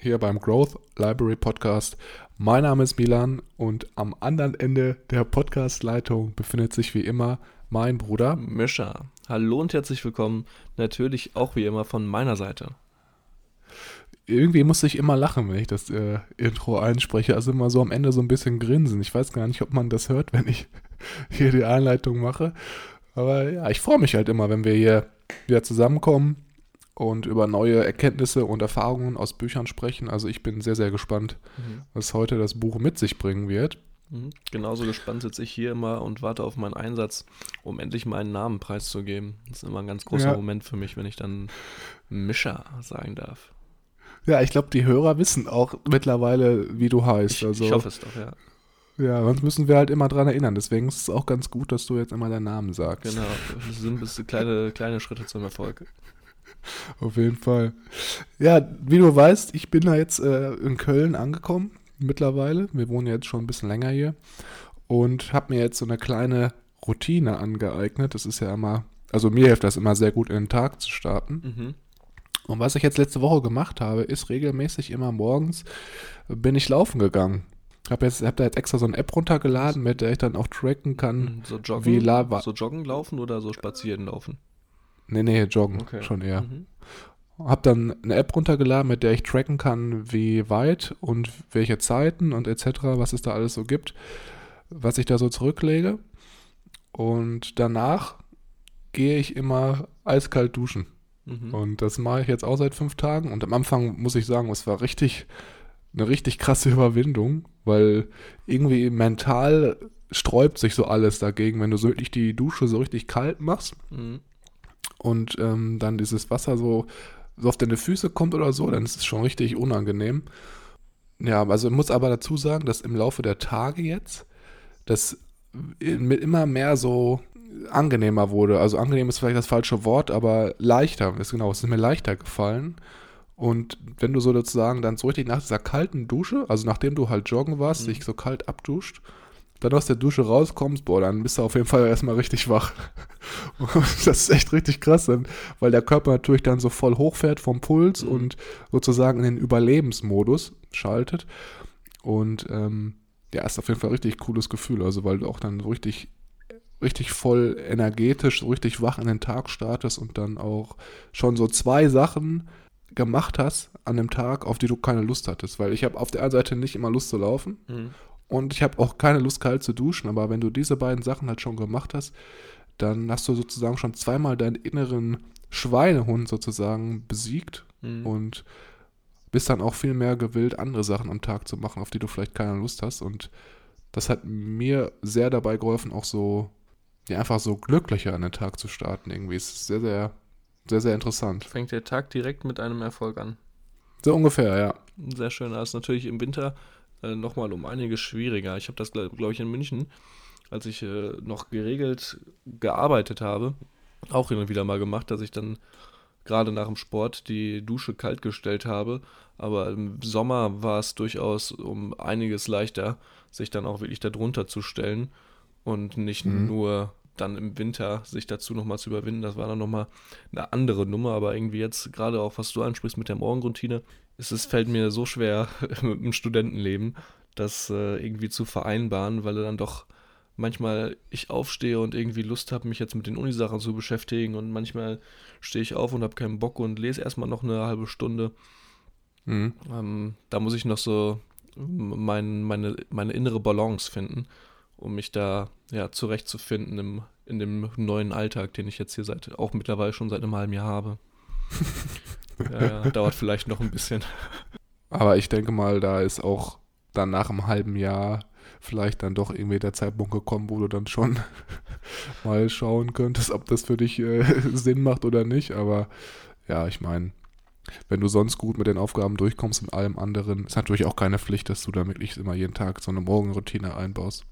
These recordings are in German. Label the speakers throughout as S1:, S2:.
S1: hier beim Growth Library Podcast. Mein Name ist Milan und am anderen Ende der Podcastleitung befindet sich wie immer mein Bruder
S2: Mischa. Hallo und herzlich willkommen. Natürlich auch wie immer von meiner Seite.
S1: Irgendwie muss ich immer lachen, wenn ich das äh, Intro einspreche. Also immer so am Ende so ein bisschen grinsen. Ich weiß gar nicht, ob man das hört, wenn ich hier die Einleitung mache. Aber ja, ich freue mich halt immer, wenn wir hier wieder zusammenkommen und über neue Erkenntnisse und Erfahrungen aus Büchern sprechen. Also ich bin sehr, sehr gespannt, mhm. was heute das Buch mit sich bringen wird.
S2: Mhm. Genauso gespannt sitze ich hier immer und warte auf meinen Einsatz, um endlich meinen Namen preiszugeben. Das ist immer ein ganz großer ja. Moment für mich, wenn ich dann Mischa sagen darf.
S1: Ja, ich glaube, die Hörer wissen auch mittlerweile, wie du heißt.
S2: Ich, also, ich hoffe es doch, ja.
S1: Ja, sonst müssen wir halt immer dran erinnern. Deswegen ist es auch ganz gut, dass du jetzt immer deinen Namen sagst.
S2: Genau, das sind bis kleine, kleine Schritte zum Erfolg.
S1: Auf jeden Fall. Ja, wie du weißt, ich bin da jetzt äh, in Köln angekommen mittlerweile. Wir wohnen jetzt schon ein bisschen länger hier und habe mir jetzt so eine kleine Routine angeeignet. Das ist ja immer, also mir hilft das immer sehr gut, in den Tag zu starten. Mhm. Und was ich jetzt letzte Woche gemacht habe, ist regelmäßig immer morgens bin ich laufen gegangen. Ich habe hab da jetzt extra so eine App runtergeladen, mit der ich dann auch tracken kann.
S2: Mhm, so joggen, wie la so joggen laufen oder so spazieren laufen?
S1: Nee, nee, joggen okay. schon eher. Mhm. Hab dann eine App runtergeladen, mit der ich tracken kann, wie weit und welche Zeiten und etc., was es da alles so gibt, was ich da so zurücklege. Und danach gehe ich immer eiskalt duschen. Mhm. Und das mache ich jetzt auch seit fünf Tagen. Und am Anfang muss ich sagen, es war richtig, eine richtig krasse Überwindung, weil irgendwie mental sträubt sich so alles dagegen, wenn du so wirklich die Dusche so richtig kalt machst. Mhm und ähm, dann dieses Wasser so, so auf deine Füße kommt oder so, dann ist es schon richtig unangenehm. Ja, also ich muss aber dazu sagen, dass im Laufe der Tage jetzt das mit immer mehr so angenehmer wurde. Also angenehm ist vielleicht das falsche Wort, aber leichter ist genau, es ist mir leichter gefallen. Und wenn du so sozusagen dann so richtig nach dieser kalten Dusche, also nachdem du halt joggen warst, mhm. dich so kalt abduscht, dann aus der Dusche rauskommst, boah, dann bist du auf jeden Fall erstmal richtig wach. das ist echt richtig krass, weil der Körper natürlich dann so voll hochfährt vom Puls mhm. und sozusagen in den Überlebensmodus schaltet. Und ähm, ja, ist auf jeden Fall ein richtig cooles Gefühl, also weil du auch dann so richtig, richtig voll energetisch, so richtig wach in den Tag startest und dann auch schon so zwei Sachen gemacht hast an dem Tag, auf die du keine Lust hattest. Weil ich habe auf der einen Seite nicht immer Lust zu laufen mhm. Und ich habe auch keine Lust, kalt zu duschen, aber wenn du diese beiden Sachen halt schon gemacht hast, dann hast du sozusagen schon zweimal deinen inneren Schweinehund sozusagen besiegt mhm. und bist dann auch viel mehr gewillt, andere Sachen am Tag zu machen, auf die du vielleicht keine Lust hast. Und das hat mir sehr dabei geholfen, auch so, ja, einfach so glücklicher an den Tag zu starten. Irgendwie es ist sehr, sehr, sehr, sehr interessant.
S2: Fängt der Tag direkt mit einem Erfolg an.
S1: So ungefähr, ja.
S2: Sehr schön. Das ist natürlich im Winter äh, nochmal um einiges schwieriger. Ich habe das, glaube glaub ich, in München, als ich äh, noch geregelt gearbeitet habe, auch hin und wieder mal gemacht, dass ich dann gerade nach dem Sport die Dusche kalt gestellt habe. Aber im Sommer war es durchaus um einiges leichter, sich dann auch wirklich darunter zu stellen und nicht mhm. nur dann im Winter sich dazu nochmal zu überwinden. Das war dann nochmal eine andere Nummer, aber irgendwie jetzt, gerade auch was du ansprichst mit der Morgenroutine, es ist, fällt mir so schwer mit dem Studentenleben, das äh, irgendwie zu vereinbaren, weil dann doch manchmal ich aufstehe und irgendwie Lust habe, mich jetzt mit den Unisachen zu beschäftigen und manchmal stehe ich auf und habe keinen Bock und lese erstmal noch eine halbe Stunde. Mhm. Ähm, da muss ich noch so mein, meine, meine innere Balance finden, um mich da ja, zurechtzufinden im, in dem neuen Alltag, den ich jetzt hier seit auch mittlerweile schon seit einem halben Jahr habe. ja, ja, dauert vielleicht noch ein bisschen.
S1: Aber ich denke mal, da ist auch dann nach einem halben Jahr vielleicht dann doch irgendwie der Zeitpunkt gekommen, wo du dann schon mal schauen könntest, ob das für dich äh, Sinn macht oder nicht. Aber ja, ich meine, wenn du sonst gut mit den Aufgaben durchkommst und allem anderen, ist natürlich auch keine Pflicht, dass du da wirklich immer jeden Tag so eine Morgenroutine einbaust.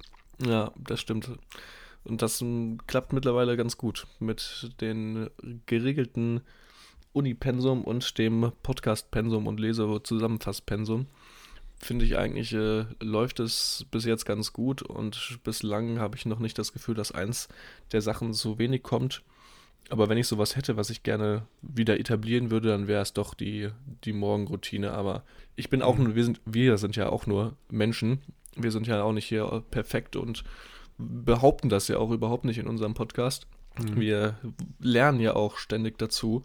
S2: Ja, das stimmt. Und das m, klappt mittlerweile ganz gut mit den geregelten Uni-Pensum und dem Podcast-Pensum und Lese-Zusammenfass-Pensum. Finde ich eigentlich, äh, läuft es bis jetzt ganz gut und bislang habe ich noch nicht das Gefühl, dass eins der Sachen so wenig kommt. Aber wenn ich sowas hätte, was ich gerne wieder etablieren würde, dann wäre es doch die, die Morgenroutine. Aber ich bin auch nur, wir sind, wir sind ja auch nur Menschen. Wir sind ja auch nicht hier perfekt und behaupten das ja auch überhaupt nicht in unserem Podcast. Mhm. Wir lernen ja auch ständig dazu.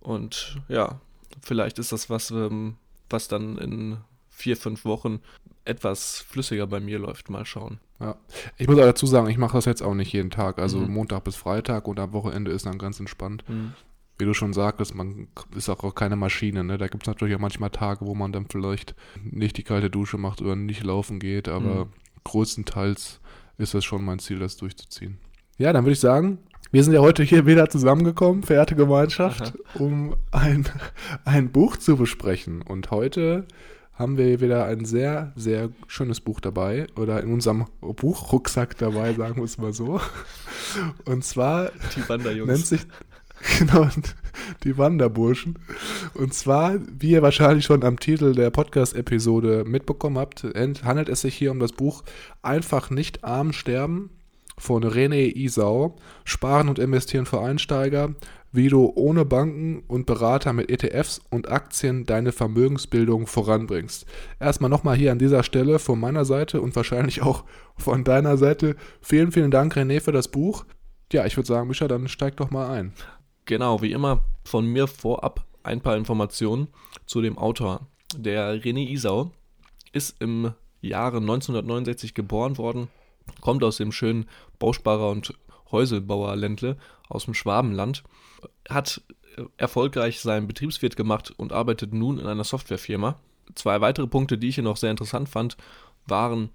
S2: Und ja, vielleicht ist das was, ähm, was dann in vier, fünf Wochen etwas flüssiger bei mir läuft. Mal schauen.
S1: Ja, ich muss auch dazu sagen, ich mache das jetzt auch nicht jeden Tag. Also mhm. Montag bis Freitag und am Wochenende ist dann ganz entspannt. Mhm. Wie du schon sagtest, man ist auch keine Maschine. Ne? Da gibt es natürlich auch manchmal Tage, wo man dann vielleicht nicht die kalte Dusche macht oder nicht laufen geht, aber mhm. größtenteils ist es schon mein Ziel, das durchzuziehen. Ja, dann würde ich sagen, wir sind ja heute hier wieder zusammengekommen, verehrte Gemeinschaft, Aha. um ein, ein Buch zu besprechen. Und heute haben wir wieder ein sehr, sehr schönes Buch dabei oder in unserem Buchrucksack dabei, sagen wir es mal so. Und zwar nennt sich genau die Wanderburschen. Und zwar, wie ihr wahrscheinlich schon am Titel der Podcast-Episode mitbekommen habt, handelt es sich hier um das Buch Einfach nicht arm sterben von René Isau, Sparen und Investieren für Einsteiger, wie du ohne Banken und Berater mit ETFs und Aktien deine Vermögensbildung voranbringst. Erstmal nochmal hier an dieser Stelle von meiner Seite und wahrscheinlich auch von deiner Seite vielen, vielen Dank, René, für das Buch. Ja, ich würde sagen, Micha, dann steig doch mal ein.
S2: Genau, wie immer von mir vorab ein paar Informationen zu dem Autor. Der René Isau ist im Jahre 1969 geboren worden, kommt aus dem schönen Bausparer und Häuselbauer Ländle aus dem Schwabenland hat äh, erfolgreich seinen Betriebswirt gemacht und arbeitet nun in einer Softwarefirma. Zwei weitere Punkte, die ich hier noch sehr interessant fand, waren,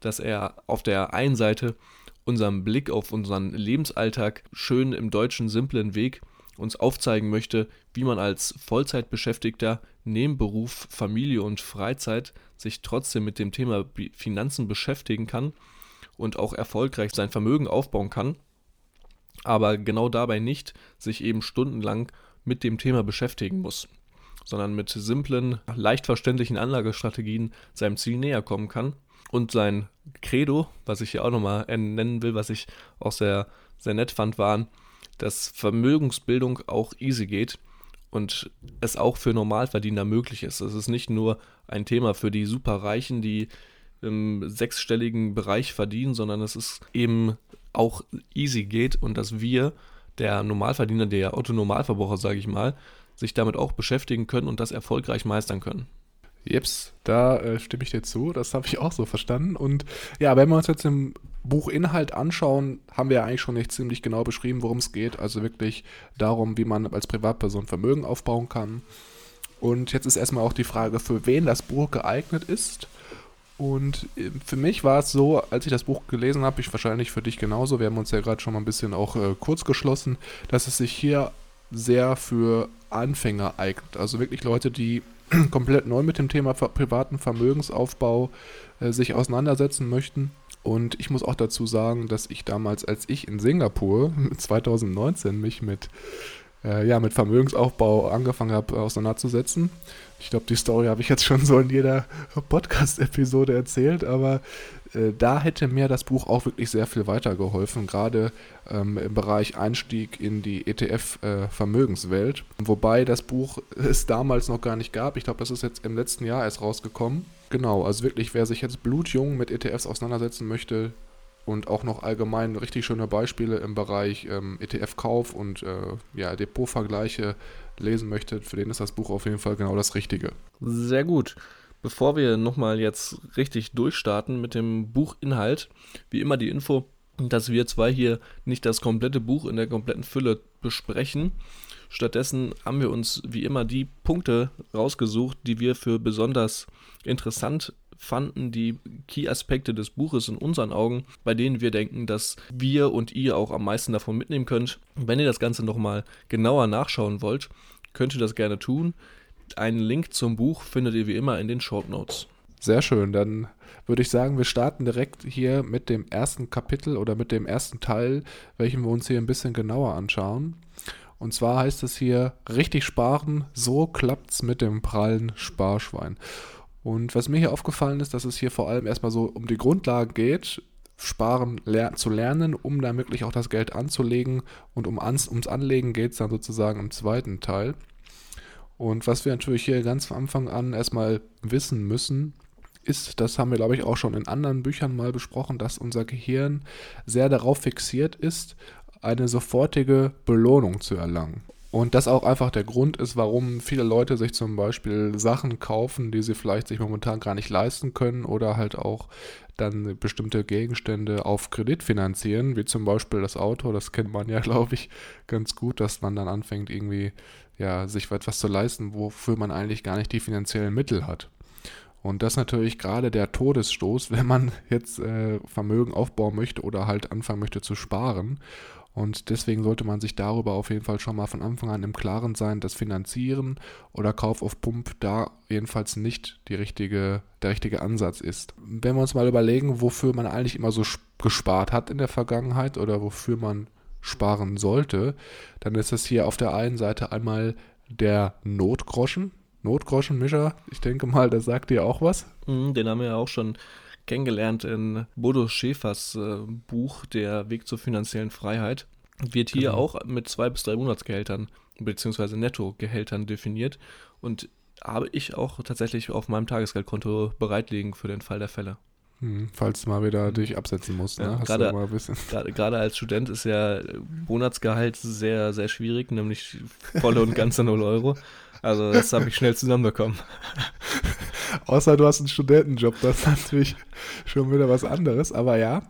S2: dass er auf der einen Seite unseren Blick auf unseren Lebensalltag schön im deutschen simplen Weg uns aufzeigen möchte, wie man als Vollzeitbeschäftigter neben Beruf, Familie und Freizeit sich trotzdem mit dem Thema Finanzen beschäftigen kann und auch erfolgreich sein Vermögen aufbauen kann aber genau dabei nicht sich eben stundenlang mit dem Thema beschäftigen muss, sondern mit simplen, leicht verständlichen Anlagestrategien seinem Ziel näher kommen kann. Und sein Credo, was ich hier auch nochmal nennen will, was ich auch sehr, sehr nett fand, waren, dass Vermögensbildung auch easy geht und es auch für Normalverdiener möglich ist. Es ist nicht nur ein Thema für die Superreichen, die im sechsstelligen Bereich verdienen, sondern es ist eben auch easy geht und dass wir, der Normalverdiener, der Autonormalverbraucher, sage ich mal, sich damit auch beschäftigen können und das erfolgreich meistern können.
S1: Jeps, da äh, stimme ich dir zu. Das habe ich auch so verstanden. Und ja, wenn wir uns jetzt im Buchinhalt anschauen, haben wir ja eigentlich schon nicht ziemlich genau beschrieben, worum es geht. Also wirklich darum, wie man als Privatperson Vermögen aufbauen kann. Und jetzt ist erstmal auch die Frage, für wen das Buch geeignet ist. Und äh, für mich war es so, als ich das Buch gelesen habe, ich wahrscheinlich für dich genauso, wir haben uns ja gerade schon mal ein bisschen auch äh, kurz geschlossen, dass es sich hier sehr für Anfänger eignet. Also wirklich Leute, die komplett neu mit dem Thema privaten Vermögensaufbau äh, sich auseinandersetzen möchten. Und ich muss auch dazu sagen, dass ich damals, als ich in Singapur 2019 mich mit äh, ja, mit Vermögensaufbau angefangen habe, auseinanderzusetzen. Ich glaube, die Story habe ich jetzt schon so in jeder Podcast-Episode erzählt, aber äh, da hätte mir das Buch auch wirklich sehr viel weitergeholfen, gerade ähm, im Bereich Einstieg in die ETF-Vermögenswelt. Äh, Wobei das Buch es damals noch gar nicht gab. Ich glaube, das ist jetzt im letzten Jahr erst rausgekommen. Genau, also wirklich, wer sich jetzt blutjung mit ETFs auseinandersetzen möchte, und auch noch allgemein richtig schöne Beispiele im Bereich ähm, ETF-Kauf und äh, ja, Depotvergleiche lesen möchtet, für den ist das Buch auf jeden Fall genau das Richtige.
S2: Sehr gut. Bevor wir nochmal jetzt richtig durchstarten mit dem Buchinhalt, wie immer die Info, dass wir zwei hier nicht das komplette Buch in der kompletten Fülle besprechen. Stattdessen haben wir uns wie immer die Punkte rausgesucht, die wir für besonders interessant fanden, die Key-Aspekte des Buches in unseren Augen, bei denen wir denken, dass wir und ihr auch am meisten davon mitnehmen könnt. Wenn ihr das Ganze nochmal genauer nachschauen wollt, könnt ihr das gerne tun. Einen Link zum Buch findet ihr wie immer in den Short Notes.
S1: Sehr schön, dann würde ich sagen, wir starten direkt hier mit dem ersten Kapitel oder mit dem ersten Teil, welchen wir uns hier ein bisschen genauer anschauen. Und zwar heißt es hier, richtig sparen, so klappt's mit dem prallen Sparschwein. Und was mir hier aufgefallen ist, dass es hier vor allem erstmal so um die Grundlagen geht, Sparen ler zu lernen, um dann wirklich auch das Geld anzulegen. Und um ans ums Anlegen geht es dann sozusagen im zweiten Teil. Und was wir natürlich hier ganz von Anfang an erstmal wissen müssen, ist, das haben wir glaube ich auch schon in anderen Büchern mal besprochen, dass unser Gehirn sehr darauf fixiert ist, eine sofortige Belohnung zu erlangen. Und das auch einfach der Grund ist, warum viele Leute sich zum Beispiel Sachen kaufen, die sie vielleicht sich momentan gar nicht leisten können oder halt auch dann bestimmte Gegenstände auf Kredit finanzieren, wie zum Beispiel das Auto. Das kennt man ja, glaube ich, ganz gut, dass man dann anfängt, irgendwie ja, sich etwas zu leisten, wofür man eigentlich gar nicht die finanziellen Mittel hat. Und das ist natürlich gerade der Todesstoß, wenn man jetzt äh, Vermögen aufbauen möchte oder halt anfangen möchte zu sparen. Und deswegen sollte man sich darüber auf jeden Fall schon mal von Anfang an im Klaren sein, dass Finanzieren oder Kauf auf Pump da jedenfalls nicht die richtige, der richtige Ansatz ist. Wenn wir uns mal überlegen, wofür man eigentlich immer so gespart hat in der Vergangenheit oder wofür man sparen sollte, dann ist es hier auf der einen Seite einmal der Notgroschen. Notgroschenmischer, ich denke mal, das sagt dir auch was.
S2: Mhm, den haben wir ja auch schon kennengelernt in Bodo Schäfers äh, Buch Der Weg zur finanziellen Freiheit. Wird hier genau. auch mit zwei bis drei Monatsgehältern bzw. Nettogehältern definiert und habe ich auch tatsächlich auf meinem Tagesgeldkonto bereitlegen für den Fall der Fälle.
S1: Hm, falls du mal wieder hm. dich absetzen musst,
S2: ne? Ja, gerade, gerade, gerade, als Student ist ja Monatsgehalt sehr, sehr schwierig, nämlich volle und ganze 0 Euro. Also das habe ich schnell zusammenbekommen.
S1: Außer du hast einen Studentenjob, das ist natürlich schon wieder was anderes. Aber ja,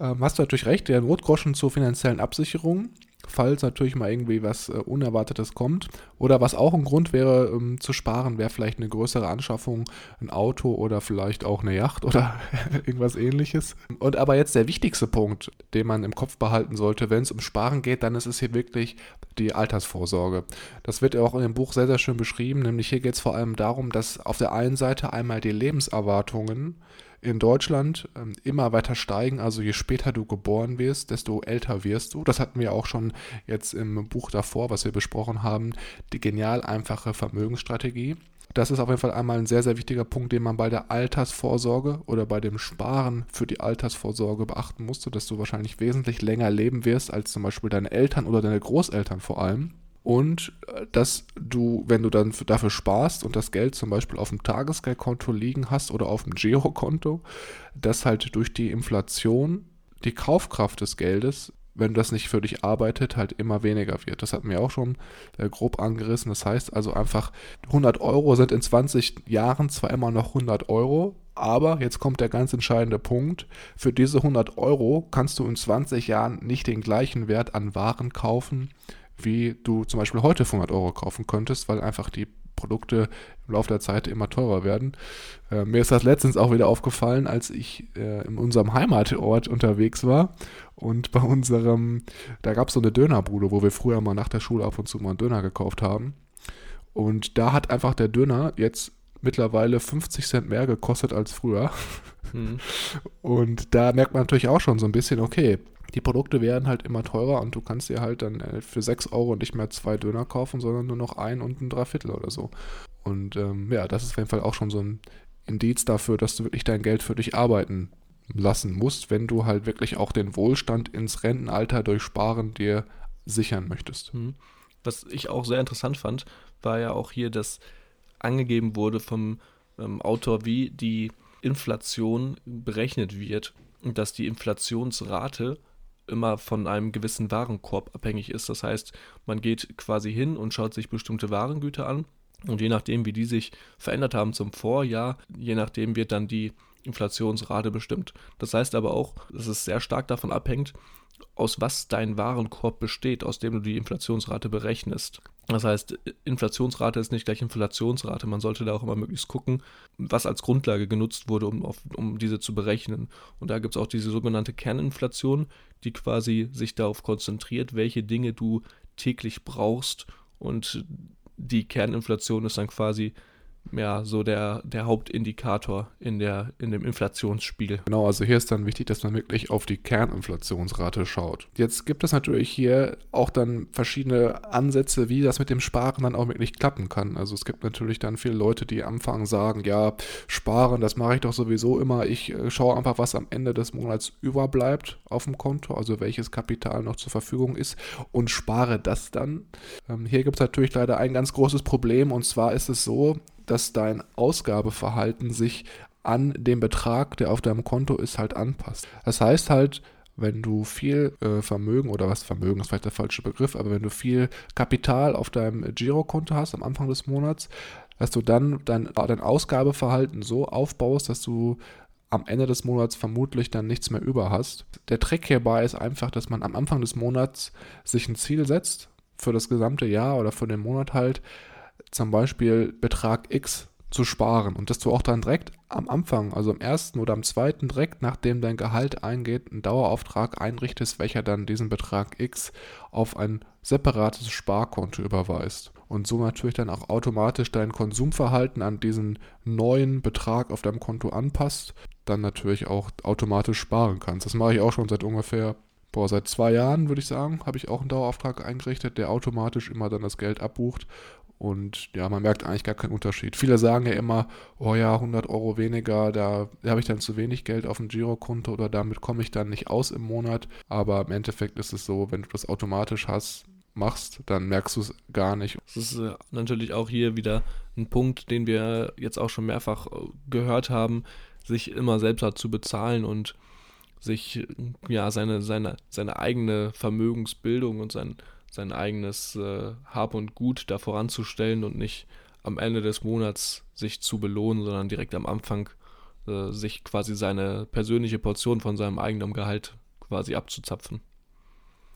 S1: ähm, hast du natürlich recht, der Notgroschen zur finanziellen Absicherung falls natürlich mal irgendwie was äh, Unerwartetes kommt. Oder was auch ein Grund wäre, ähm, zu sparen, wäre vielleicht eine größere Anschaffung, ein Auto oder vielleicht auch eine Yacht oder irgendwas ähnliches. Und aber jetzt der wichtigste Punkt, den man im Kopf behalten sollte, wenn es um Sparen geht, dann ist es hier wirklich die Altersvorsorge. Das wird ja auch in dem Buch sehr, sehr schön beschrieben, nämlich hier geht es vor allem darum, dass auf der einen Seite einmal die Lebenserwartungen in Deutschland ähm, immer weiter steigen. Also je später du geboren wirst, desto älter wirst du. Das hatten wir auch schon jetzt im Buch davor, was wir besprochen haben. Die genial einfache Vermögensstrategie. Das ist auf jeden Fall einmal ein sehr, sehr wichtiger Punkt, den man bei der Altersvorsorge oder bei dem Sparen für die Altersvorsorge beachten musste, dass du wahrscheinlich wesentlich länger leben wirst als zum Beispiel deine Eltern oder deine Großeltern vor allem und äh, dass du, wenn du dann dafür sparst und das Geld zum Beispiel auf dem Tagesgeldkonto liegen hast oder auf dem Girokonto, dass halt durch die Inflation die Kaufkraft des Geldes, wenn das nicht für dich arbeitet, halt immer weniger wird. Das hatten wir auch schon äh, grob angerissen. Das heißt also einfach, 100 Euro sind in 20 Jahren zwar immer noch 100 Euro, aber jetzt kommt der ganz entscheidende Punkt. Für diese 100 Euro kannst du in 20 Jahren nicht den gleichen Wert an Waren kaufen, wie du zum Beispiel heute für 100 Euro kaufen könntest, weil einfach die Produkte im Laufe der Zeit immer teurer werden. Äh, mir ist das letztens auch wieder aufgefallen, als ich äh, in unserem Heimatort unterwegs war und bei unserem, da gab es so eine Dönerbude, wo wir früher mal nach der Schule ab und zu mal einen Döner gekauft haben. Und da hat einfach der Döner jetzt mittlerweile 50 Cent mehr gekostet als früher. Mhm. Und da merkt man natürlich auch schon so ein bisschen, okay, die Produkte werden halt immer teurer und du kannst dir halt dann äh, für 6 Euro nicht mehr zwei Döner kaufen, sondern nur noch ein und ein Dreiviertel oder so. Und ähm, ja, das ist auf jeden Fall auch schon so ein Indiz dafür, dass du wirklich dein Geld für dich arbeiten lassen musst, wenn du halt wirklich auch den Wohlstand ins Rentenalter durch Sparen dir sichern möchtest. Mhm.
S2: Was ich auch sehr interessant fand, war ja auch hier, dass angegeben wurde vom ähm, Autor, wie die Inflation berechnet wird und dass die Inflationsrate immer von einem gewissen Warenkorb abhängig ist. Das heißt, man geht quasi hin und schaut sich bestimmte Warengüter an Und je nachdem, wie die sich verändert haben zum Vorjahr, je nachdem wird dann die Inflationsrate bestimmt. Das heißt aber auch, dass es sehr stark davon abhängt, aus was dein Warenkorb besteht, aus dem du die Inflationsrate berechnest. Das heißt, Inflationsrate ist nicht gleich Inflationsrate. Man sollte da auch immer möglichst gucken, was als Grundlage genutzt wurde, um, auf, um diese zu berechnen. Und da gibt es auch diese sogenannte Kerninflation, die quasi sich darauf konzentriert, welche Dinge du täglich brauchst. Und die Kerninflation ist dann quasi ja, so der, der Hauptindikator in, der, in dem Inflationsspiegel.
S1: Genau, also hier ist dann wichtig, dass man wirklich auf die Kerninflationsrate schaut. Jetzt gibt es natürlich hier auch dann verschiedene Ansätze, wie das mit dem Sparen dann auch wirklich klappen kann. Also es gibt natürlich dann viele Leute, die am Anfang sagen, ja, sparen, das mache ich doch sowieso immer. Ich äh, schaue einfach, was am Ende des Monats überbleibt auf dem Konto, also welches Kapital noch zur Verfügung ist und spare das dann. Ähm, hier gibt es natürlich leider ein ganz großes Problem und zwar ist es so, dass dein Ausgabeverhalten sich an den Betrag, der auf deinem Konto ist, halt anpasst. Das heißt halt, wenn du viel äh, Vermögen oder was Vermögen ist vielleicht der falsche Begriff, aber wenn du viel Kapital auf deinem Girokonto hast am Anfang des Monats, dass du dann dein, dein Ausgabeverhalten so aufbaust, dass du am Ende des Monats vermutlich dann nichts mehr über hast. Der Trick hierbei ist einfach, dass man am Anfang des Monats sich ein Ziel setzt für das gesamte Jahr oder für den Monat halt, zum Beispiel Betrag X zu sparen und dass du auch dann direkt am Anfang, also am ersten oder am zweiten, direkt nachdem dein Gehalt eingeht, einen Dauerauftrag einrichtest, welcher dann diesen Betrag X auf ein separates Sparkonto überweist und so natürlich dann auch automatisch dein Konsumverhalten an diesen neuen Betrag auf deinem Konto anpasst, dann natürlich auch automatisch sparen kannst. Das mache ich auch schon seit ungefähr Boah, seit zwei Jahren würde ich sagen, habe ich auch einen Dauerauftrag eingerichtet, der automatisch immer dann das Geld abbucht und ja, man merkt eigentlich gar keinen Unterschied. Viele sagen ja immer, oh ja, 100 Euro weniger, da, habe ich dann zu wenig Geld auf dem Girokonto oder damit komme ich dann nicht aus im Monat. Aber im Endeffekt ist es so, wenn du das automatisch hast, machst, dann merkst du es gar nicht.
S2: Das ist äh, natürlich auch hier wieder ein Punkt, den wir jetzt auch schon mehrfach äh, gehört haben, sich immer selbst zu bezahlen und sich ja seine, seine, seine eigene Vermögensbildung und sein sein eigenes äh, Hab und Gut da voranzustellen und nicht am Ende des Monats sich zu belohnen, sondern direkt am Anfang äh, sich quasi seine persönliche Portion von seinem eigenen Gehalt quasi abzuzapfen.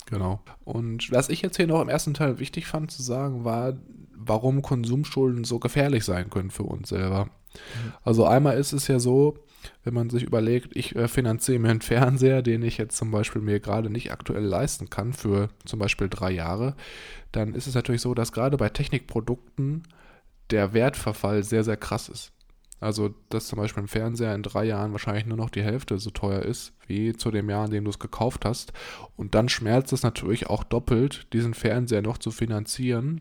S1: Genau. Und was ich jetzt hier noch im ersten Teil wichtig fand zu sagen, war, warum Konsumschulden so gefährlich sein können für uns selber. Mhm. Also einmal ist es ja so, wenn man sich überlegt, ich äh, finanziere mir einen Fernseher, den ich jetzt zum Beispiel mir gerade nicht aktuell leisten kann für zum Beispiel drei Jahre, dann ist es natürlich so, dass gerade bei Technikprodukten der Wertverfall sehr, sehr krass ist. Also, dass zum Beispiel ein Fernseher in drei Jahren wahrscheinlich nur noch die Hälfte so teuer ist, wie zu dem Jahr, in dem du es gekauft hast. Und dann schmerzt es natürlich auch doppelt, diesen Fernseher noch zu finanzieren,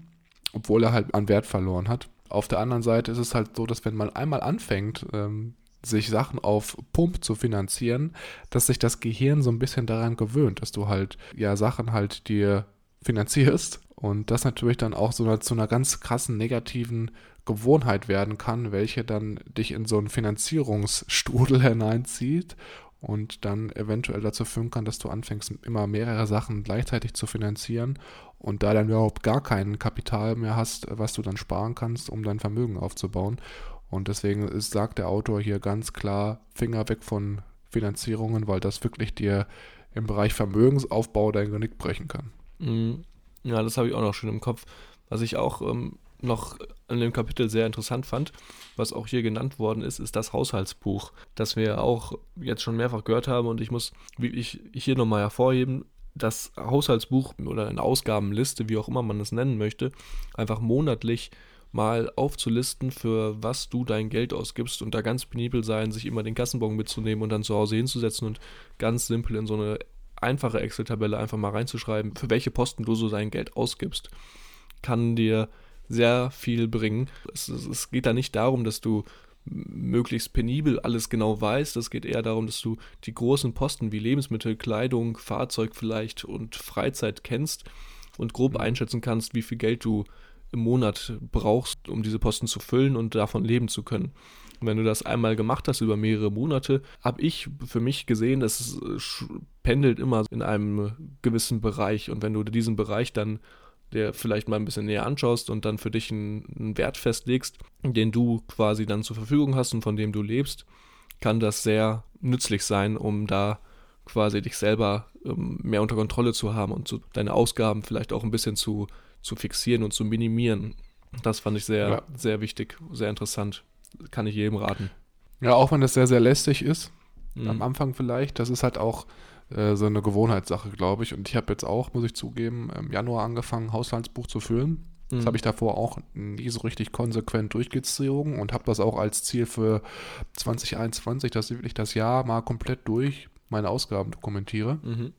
S1: obwohl er halt an Wert verloren hat. Auf der anderen Seite ist es halt so, dass wenn man einmal anfängt, ähm, sich Sachen auf Pump zu finanzieren, dass sich das Gehirn so ein bisschen daran gewöhnt, dass du halt ja Sachen halt dir finanzierst und das natürlich dann auch so zu einer ganz krassen negativen Gewohnheit werden kann, welche dann dich in so einen Finanzierungsstrudel hineinzieht und dann eventuell dazu führen kann, dass du anfängst, immer mehrere Sachen gleichzeitig zu finanzieren und da dann überhaupt gar kein Kapital mehr hast, was du dann sparen kannst, um dein Vermögen aufzubauen. Und deswegen ist, sagt der Autor hier ganz klar, Finger weg von Finanzierungen, weil das wirklich dir im Bereich Vermögensaufbau dein Genick brechen kann.
S2: Mhm. Ja, das habe ich auch noch schon im Kopf. Was ich auch ähm, noch in dem Kapitel sehr interessant fand, was auch hier genannt worden ist, ist das Haushaltsbuch, das wir auch jetzt schon mehrfach gehört haben. Und ich muss wirklich hier nochmal hervorheben, das Haushaltsbuch oder eine Ausgabenliste, wie auch immer man es nennen möchte, einfach monatlich mal aufzulisten, für was du dein Geld ausgibst und da ganz penibel sein, sich immer den Kassenbon mitzunehmen und dann zu Hause hinzusetzen und ganz simpel in so eine einfache Excel-Tabelle einfach mal reinzuschreiben, für welche Posten du so dein Geld ausgibst, kann dir sehr viel bringen. Es, es geht da nicht darum, dass du möglichst penibel alles genau weißt. Es geht eher darum, dass du die großen Posten wie Lebensmittel, Kleidung, Fahrzeug vielleicht und Freizeit kennst und grob mhm. einschätzen kannst, wie viel Geld du im Monat brauchst, um diese Posten zu füllen und davon leben zu können. Und wenn du das einmal gemacht hast über mehrere Monate, habe ich für mich gesehen, dass es pendelt immer in einem gewissen Bereich. Und wenn du diesen Bereich dann dir vielleicht mal ein bisschen näher anschaust und dann für dich einen, einen Wert festlegst, den du quasi dann zur Verfügung hast und von dem du lebst, kann das sehr nützlich sein, um da quasi dich selber ähm, mehr unter Kontrolle zu haben und zu, deine Ausgaben vielleicht auch ein bisschen zu, zu fixieren und zu minimieren. Das fand ich sehr, ja. sehr wichtig, sehr interessant. Kann ich jedem raten.
S1: Ja, auch wenn das sehr, sehr lästig ist, mhm. am Anfang vielleicht, das ist halt auch äh, so eine Gewohnheitssache, glaube ich. Und ich habe jetzt auch, muss ich zugeben, im Januar angefangen, Haushaltsbuch zu füllen. Das mhm. habe ich davor auch nie so richtig konsequent durchgezogen und habe das auch als Ziel für 2021, dass ich wirklich das Jahr mal komplett durch meine Ausgaben dokumentiere. Mhm.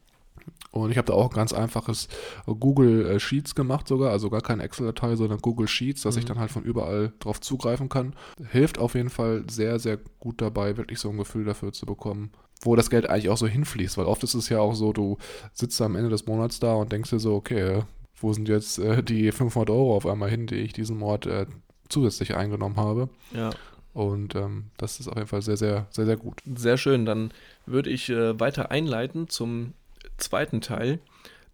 S1: Und ich habe da auch ein ganz einfaches Google äh, Sheets gemacht sogar, also gar keine Excel-Datei, sondern Google Sheets, dass mhm. ich dann halt von überall drauf zugreifen kann. Hilft auf jeden Fall sehr, sehr gut dabei, wirklich so ein Gefühl dafür zu bekommen, wo das Geld eigentlich auch so hinfließt. Weil oft ist es ja auch so, du sitzt am Ende des Monats da und denkst dir so, okay, wo sind jetzt äh, die 500 Euro auf einmal hin, die ich diesen Monat äh, zusätzlich eingenommen habe.
S2: Ja.
S1: Und ähm, das ist auf jeden Fall sehr, sehr, sehr, sehr gut.
S2: Sehr schön. Dann würde ich äh, weiter einleiten zum zweiten Teil.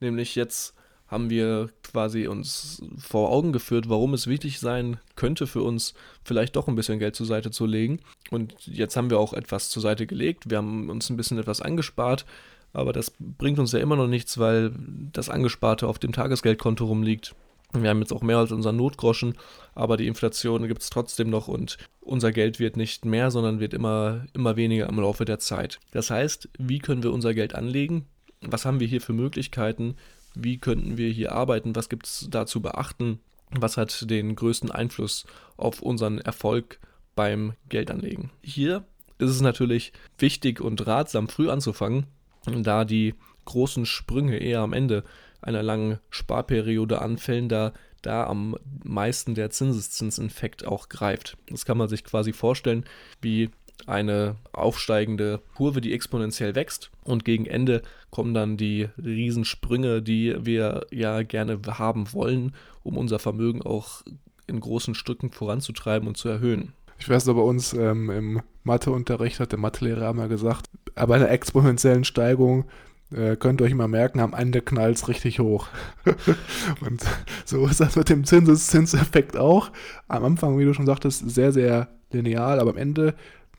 S2: Nämlich jetzt haben wir quasi uns vor Augen geführt, warum es wichtig sein könnte für uns, vielleicht doch ein bisschen Geld zur Seite zu legen. Und jetzt haben wir auch etwas zur Seite gelegt. Wir haben uns ein bisschen etwas angespart. Aber das bringt uns ja immer noch nichts, weil das Angesparte auf dem Tagesgeldkonto rumliegt. Wir haben jetzt auch mehr als unseren Notgroschen, aber die Inflation gibt es trotzdem noch und unser Geld wird nicht mehr, sondern wird immer, immer weniger im Laufe der Zeit. Das heißt, wie können wir unser Geld anlegen? Was haben wir hier für Möglichkeiten? Wie könnten wir hier arbeiten? Was gibt es da zu beachten? Was hat den größten Einfluss auf unseren Erfolg beim Geldanlegen? Hier ist es natürlich wichtig und ratsam, früh anzufangen, da die großen Sprünge eher am Ende einer langen Sparperiode anfällen, da da am meisten der Zinseszinsinfekt auch greift. Das kann man sich quasi vorstellen wie eine aufsteigende Kurve, die exponentiell wächst und gegen Ende kommen dann die Riesensprünge, die wir ja gerne haben wollen, um unser Vermögen auch in großen Stücken voranzutreiben und zu erhöhen.
S1: Ich weiß noch, bei uns ähm, im Matheunterricht hat der Mathelehrer einmal gesagt, bei einer exponentiellen Steigung äh, könnt ihr euch mal merken, am Ende knallt es richtig hoch. und so ist das mit dem Zinseszinseffekt auch. Am Anfang, wie du schon sagtest, sehr, sehr lineal, aber am Ende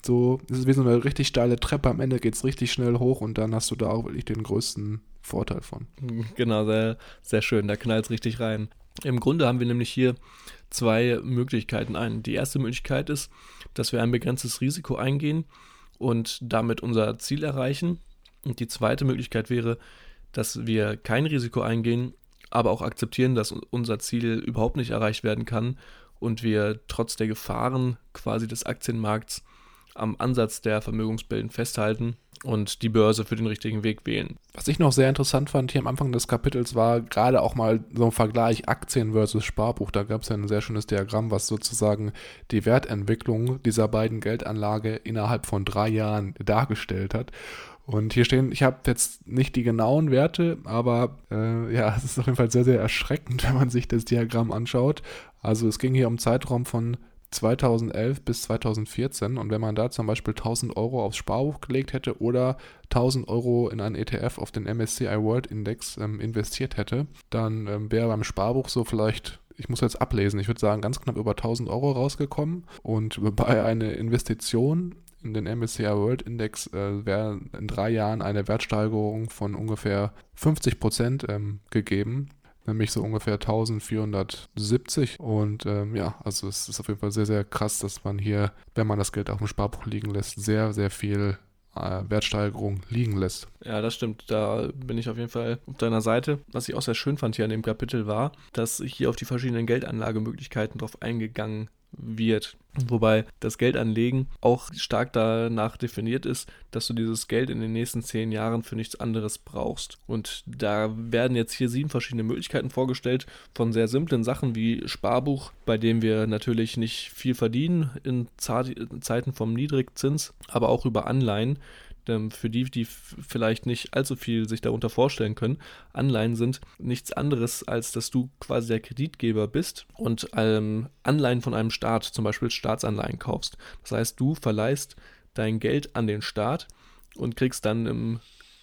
S1: so, ist es wie so eine richtig steile Treppe. Am Ende geht es richtig schnell hoch und dann hast du da auch wirklich den größten Vorteil von.
S2: Genau, sehr, sehr schön. Da knallt es richtig rein. Im Grunde haben wir nämlich hier zwei Möglichkeiten ein. Die erste Möglichkeit ist, dass wir ein begrenztes Risiko eingehen und damit unser Ziel erreichen. Und die zweite Möglichkeit wäre, dass wir kein Risiko eingehen, aber auch akzeptieren, dass unser Ziel überhaupt nicht erreicht werden kann und wir trotz der Gefahren quasi des Aktienmarkts am Ansatz der Vermögensbilden festhalten und die Börse für den richtigen Weg wählen.
S1: Was ich noch sehr interessant fand hier am Anfang des Kapitels war gerade auch mal so ein Vergleich Aktien versus Sparbuch. Da gab es ja ein sehr schönes Diagramm, was sozusagen die Wertentwicklung dieser beiden Geldanlage innerhalb von drei Jahren dargestellt hat. Und hier stehen, ich habe jetzt nicht die genauen Werte, aber äh, ja, es ist auf jeden Fall sehr, sehr erschreckend, wenn man sich das Diagramm anschaut. Also es ging hier um Zeitraum von 2011 bis 2014 und wenn man da zum Beispiel 1000 Euro aufs Sparbuch gelegt hätte oder 1000 Euro in einen ETF auf den MSCI World Index ähm, investiert hätte, dann ähm, wäre beim Sparbuch so vielleicht, ich muss jetzt ablesen, ich würde sagen ganz knapp über 1000 Euro rausgekommen. Und bei einer Investition in den MSCI World Index äh, wäre in drei Jahren eine Wertsteigerung von ungefähr 50 Prozent ähm, gegeben nämlich so ungefähr 1470. Und ähm, ja, also es ist auf jeden Fall sehr, sehr krass, dass man hier, wenn man das Geld auf dem Sparbuch liegen lässt, sehr, sehr viel äh, Wertsteigerung liegen lässt.
S2: Ja, das stimmt. Da bin ich auf jeden Fall auf deiner Seite. Was ich auch sehr schön fand hier an dem Kapitel war, dass hier auf die verschiedenen Geldanlagemöglichkeiten drauf eingegangen wird. Wobei das Geldanlegen auch stark danach definiert ist, dass du dieses Geld in den nächsten zehn Jahren für nichts anderes brauchst. Und da werden jetzt hier sieben verschiedene Möglichkeiten vorgestellt, von sehr simplen Sachen wie Sparbuch, bei dem wir natürlich nicht viel verdienen in Zeiten vom Niedrigzins, aber auch über Anleihen, ähm, für die, die vielleicht nicht allzu viel sich darunter vorstellen können, Anleihen sind nichts anderes, als dass du quasi der Kreditgeber bist und ähm, Anleihen von einem Staat, zum Beispiel Staatsanleihen kaufst. Das heißt, du verleihst dein Geld an den Staat und kriegst dann im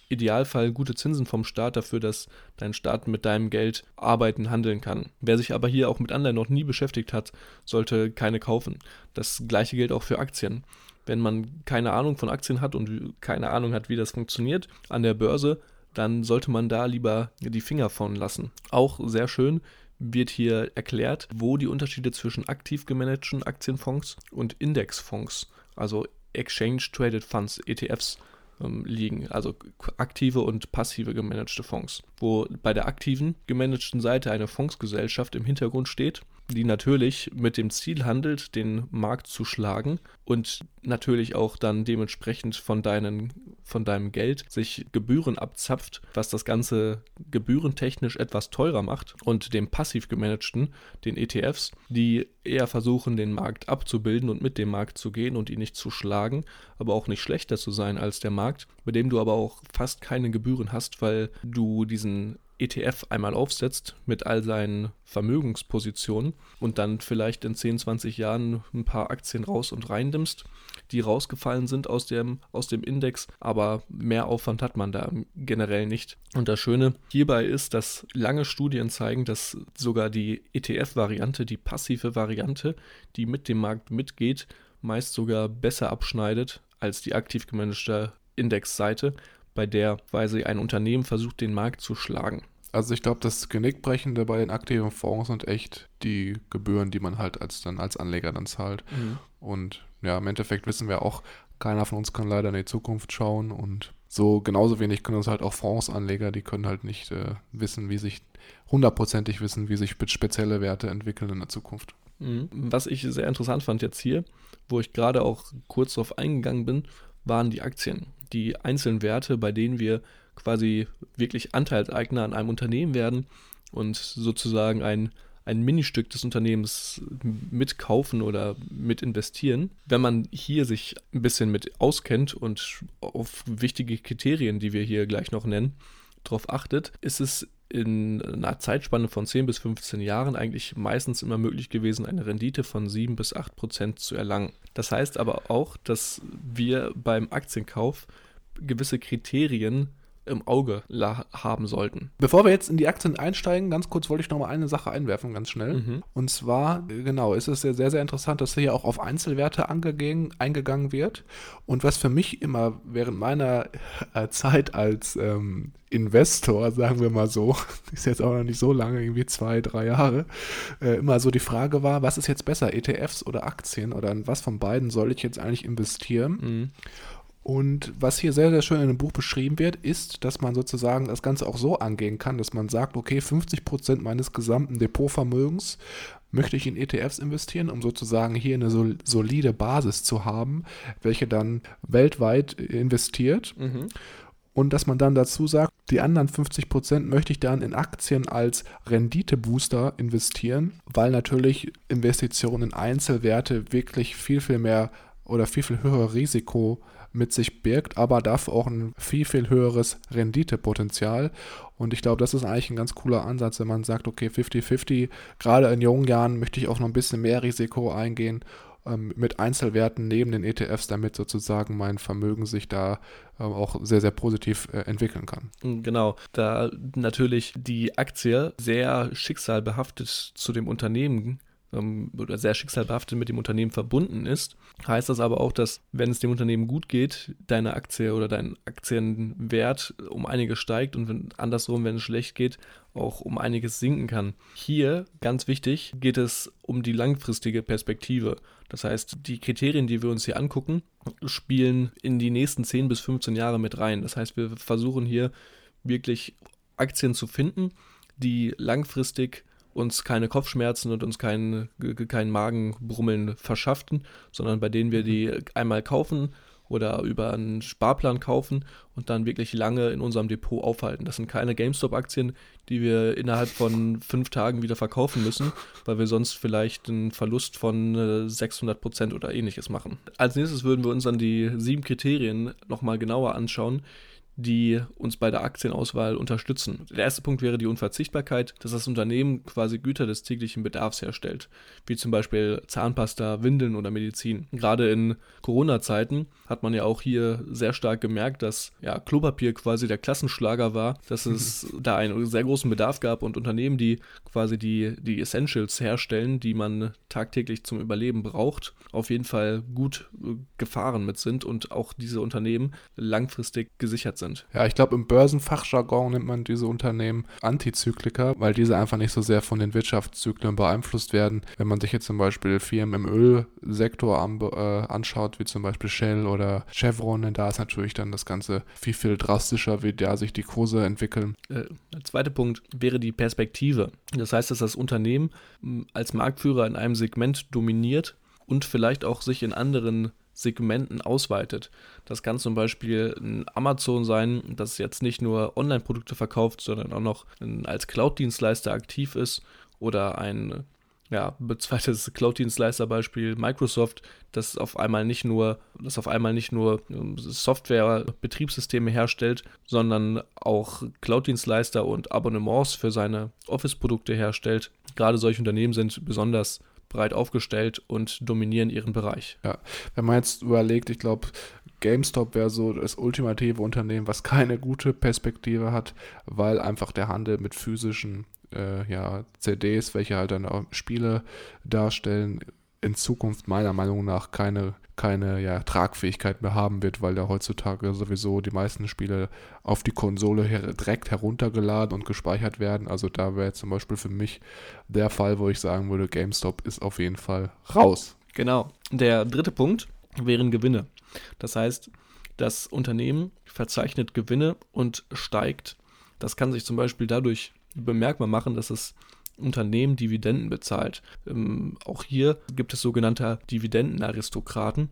S2: Idealfall gute Zinsen vom Staat dafür, dass dein Staat mit deinem Geld arbeiten, handeln kann. Wer sich aber hier auch mit Anleihen noch nie beschäftigt hat, sollte keine kaufen. Das gleiche gilt auch für Aktien. Wenn man keine Ahnung von Aktien hat und keine Ahnung hat, wie das funktioniert an der Börse, dann sollte man da lieber die Finger von lassen. Auch sehr schön wird hier erklärt, wo die Unterschiede zwischen aktiv gemanagten Aktienfonds und Indexfonds, also Exchange Traded Funds, ETFs, ähm, liegen, also aktive und passive gemanagte Fonds, wo bei der aktiven gemanagten Seite eine Fondsgesellschaft im Hintergrund steht die natürlich mit dem Ziel handelt, den Markt zu schlagen und natürlich auch dann dementsprechend von, deinen, von deinem Geld sich Gebühren abzapft, was das Ganze gebührentechnisch etwas teurer macht und dem passiv gemanagten, den ETFs, die eher versuchen, den Markt abzubilden und mit dem Markt zu gehen und ihn nicht zu schlagen, aber auch nicht schlechter zu sein als der Markt, bei dem du aber auch fast keine Gebühren hast, weil du diesen ETF einmal aufsetzt mit all seinen Vermögenspositionen und dann vielleicht in 10, 20 Jahren ein paar Aktien raus und rein nimmst, die rausgefallen sind aus dem, aus dem Index, aber mehr Aufwand hat man da generell nicht. Und das Schöne hierbei ist, dass lange Studien zeigen, dass sogar die ETF-Variante, die passive Variante, die mit dem Markt mitgeht, meist sogar besser abschneidet als die aktiv gemanagte Indexseite, bei der quasi ein Unternehmen versucht, den Markt zu schlagen.
S1: Also ich glaube, das Genickbrechende bei den aktiven Fonds sind echt die Gebühren, die man halt als dann als Anleger dann zahlt. Mhm. Und ja, im Endeffekt wissen wir auch, keiner von uns kann leider in die Zukunft schauen und so genauso wenig können uns halt auch Fondsanleger, die können halt nicht äh, wissen, wie sich hundertprozentig wissen, wie sich spezielle Werte entwickeln in der Zukunft.
S2: Mhm. Was ich sehr interessant fand jetzt hier, wo ich gerade auch kurz darauf eingegangen bin, waren die Aktien die einzelnen Werte, bei denen wir quasi wirklich Anteilseigner an einem Unternehmen werden und sozusagen ein, ein Ministück des Unternehmens mitkaufen oder mit investieren. Wenn man hier sich ein bisschen mit auskennt und auf wichtige Kriterien, die wir hier gleich noch nennen, darauf achtet, ist es in einer Zeitspanne von 10 bis 15 Jahren eigentlich meistens immer möglich gewesen, eine Rendite von 7 bis 8 Prozent zu erlangen. Das heißt aber auch, dass wir beim Aktienkauf gewisse Kriterien im Auge haben sollten.
S1: Bevor wir jetzt in die Aktien einsteigen, ganz kurz wollte ich noch mal eine Sache einwerfen, ganz schnell. Mhm. Und zwar, genau, ist es sehr, sehr interessant, dass hier auch auf Einzelwerte angegangen, eingegangen wird. Und was für mich immer während meiner äh, Zeit als ähm, Investor, sagen wir mal so, ist jetzt auch noch nicht so lange, irgendwie zwei, drei Jahre, äh, immer so die Frage war, was ist jetzt besser, ETFs oder Aktien oder in was von beiden soll ich jetzt eigentlich investieren? Mhm. Und was hier sehr, sehr schön in dem Buch beschrieben wird, ist, dass man sozusagen das Ganze auch so angehen kann, dass man sagt, okay, 50% meines gesamten Depotvermögens möchte ich in ETFs investieren, um sozusagen hier eine solide Basis zu haben, welche dann weltweit investiert. Mhm. Und dass man dann dazu sagt, die anderen 50% möchte ich dann in Aktien als Renditebooster investieren, weil natürlich Investitionen in Einzelwerte wirklich viel, viel mehr oder viel, viel höhere Risiko mit sich birgt, aber dafür auch ein viel, viel höheres Renditepotenzial. Und ich glaube, das ist eigentlich ein ganz cooler Ansatz, wenn man sagt, okay, 50-50, gerade in jungen Jahren möchte ich auch noch ein bisschen mehr Risiko eingehen ähm, mit Einzelwerten neben den ETFs, damit sozusagen mein Vermögen sich da äh, auch sehr, sehr positiv äh, entwickeln kann.
S2: Genau, da natürlich die Aktie sehr schicksalbehaftet zu dem Unternehmen ähm, oder sehr schicksalbehaftet mit dem Unternehmen verbunden ist, heißt das aber auch, dass wenn es dem Unternehmen gut geht, deine Aktie oder dein Aktienwert um einiges steigt und wenn, andersrum, wenn es schlecht geht, auch um einiges sinken kann. Hier, ganz wichtig, geht es um die langfristige Perspektive. Das heißt, die Kriterien, die wir uns hier angucken, spielen in die nächsten 10 bis 15 Jahre mit rein. Das heißt, wir versuchen hier wirklich Aktien zu finden, die langfristig uns keine Kopfschmerzen und uns kein, kein Magenbrummeln verschafften, sondern bei denen wir die einmal kaufen oder über einen Sparplan kaufen und dann wirklich lange in unserem Depot aufhalten. Das sind keine GameStop-Aktien, die wir innerhalb von fünf Tagen wieder verkaufen müssen, weil wir sonst vielleicht einen Verlust von 600 Prozent oder ähnliches machen. Als nächstes würden wir uns dann die sieben Kriterien nochmal genauer anschauen, die uns bei der Aktienauswahl unterstützen. Der erste Punkt wäre die Unverzichtbarkeit, dass das Unternehmen quasi Güter des täglichen Bedarfs herstellt, wie zum Beispiel Zahnpasta, Windeln oder Medizin. Gerade in Corona-Zeiten hat man ja auch hier sehr stark gemerkt, dass ja, Klopapier quasi der Klassenschlager war, dass es da einen sehr großen Bedarf gab und Unternehmen, die quasi die, die Essentials herstellen, die man tagtäglich zum Überleben braucht, auf jeden Fall gut äh, gefahren mit sind und auch diese Unternehmen langfristig gesichert sind.
S1: Ja, ich glaube, im Börsenfachjargon nennt man diese Unternehmen Antizykliker, weil diese einfach nicht so sehr von den Wirtschaftszyklen beeinflusst werden. Wenn man sich jetzt zum Beispiel Firmen im Ölsektor an, äh, anschaut, wie zum Beispiel Shell oder Chevron, da ist natürlich dann das Ganze viel, viel drastischer, wie da sich die Kurse entwickeln.
S2: Äh, der zweite Punkt wäre die Perspektive. Das heißt, dass das Unternehmen als Marktführer in einem Segment dominiert und vielleicht auch sich in anderen Segmenten ausweitet. Das kann zum Beispiel ein Amazon sein, das jetzt nicht nur Online-Produkte verkauft, sondern auch noch als Cloud-Dienstleister aktiv ist oder ein ja, zweites Cloud-Dienstleister-Beispiel Microsoft, das auf einmal nicht nur, das auf einmal nicht nur ähm, Software, Betriebssysteme herstellt, sondern auch Cloud-Dienstleister und Abonnements für seine Office-Produkte herstellt. Gerade solche Unternehmen sind besonders breit aufgestellt und dominieren ihren Bereich.
S1: Ja, wenn man jetzt überlegt, ich glaube, GameStop wäre so das ultimative Unternehmen, was keine gute Perspektive hat, weil einfach der Handel mit physischen äh, ja, CDs, welche halt dann auch Spiele darstellen, in Zukunft meiner Meinung nach keine, keine ja, Tragfähigkeit mehr haben wird, weil da heutzutage sowieso die meisten Spiele auf die Konsole her direkt heruntergeladen und gespeichert werden. Also da wäre zum Beispiel für mich der Fall, wo ich sagen würde, GameStop ist auf jeden Fall raus.
S2: Genau. Der dritte Punkt wären Gewinne. Das heißt, das Unternehmen verzeichnet Gewinne und steigt. Das kann sich zum Beispiel dadurch bemerkbar machen, dass es Unternehmen Dividenden bezahlt. Ähm, auch hier gibt es sogenannte Dividendenaristokraten.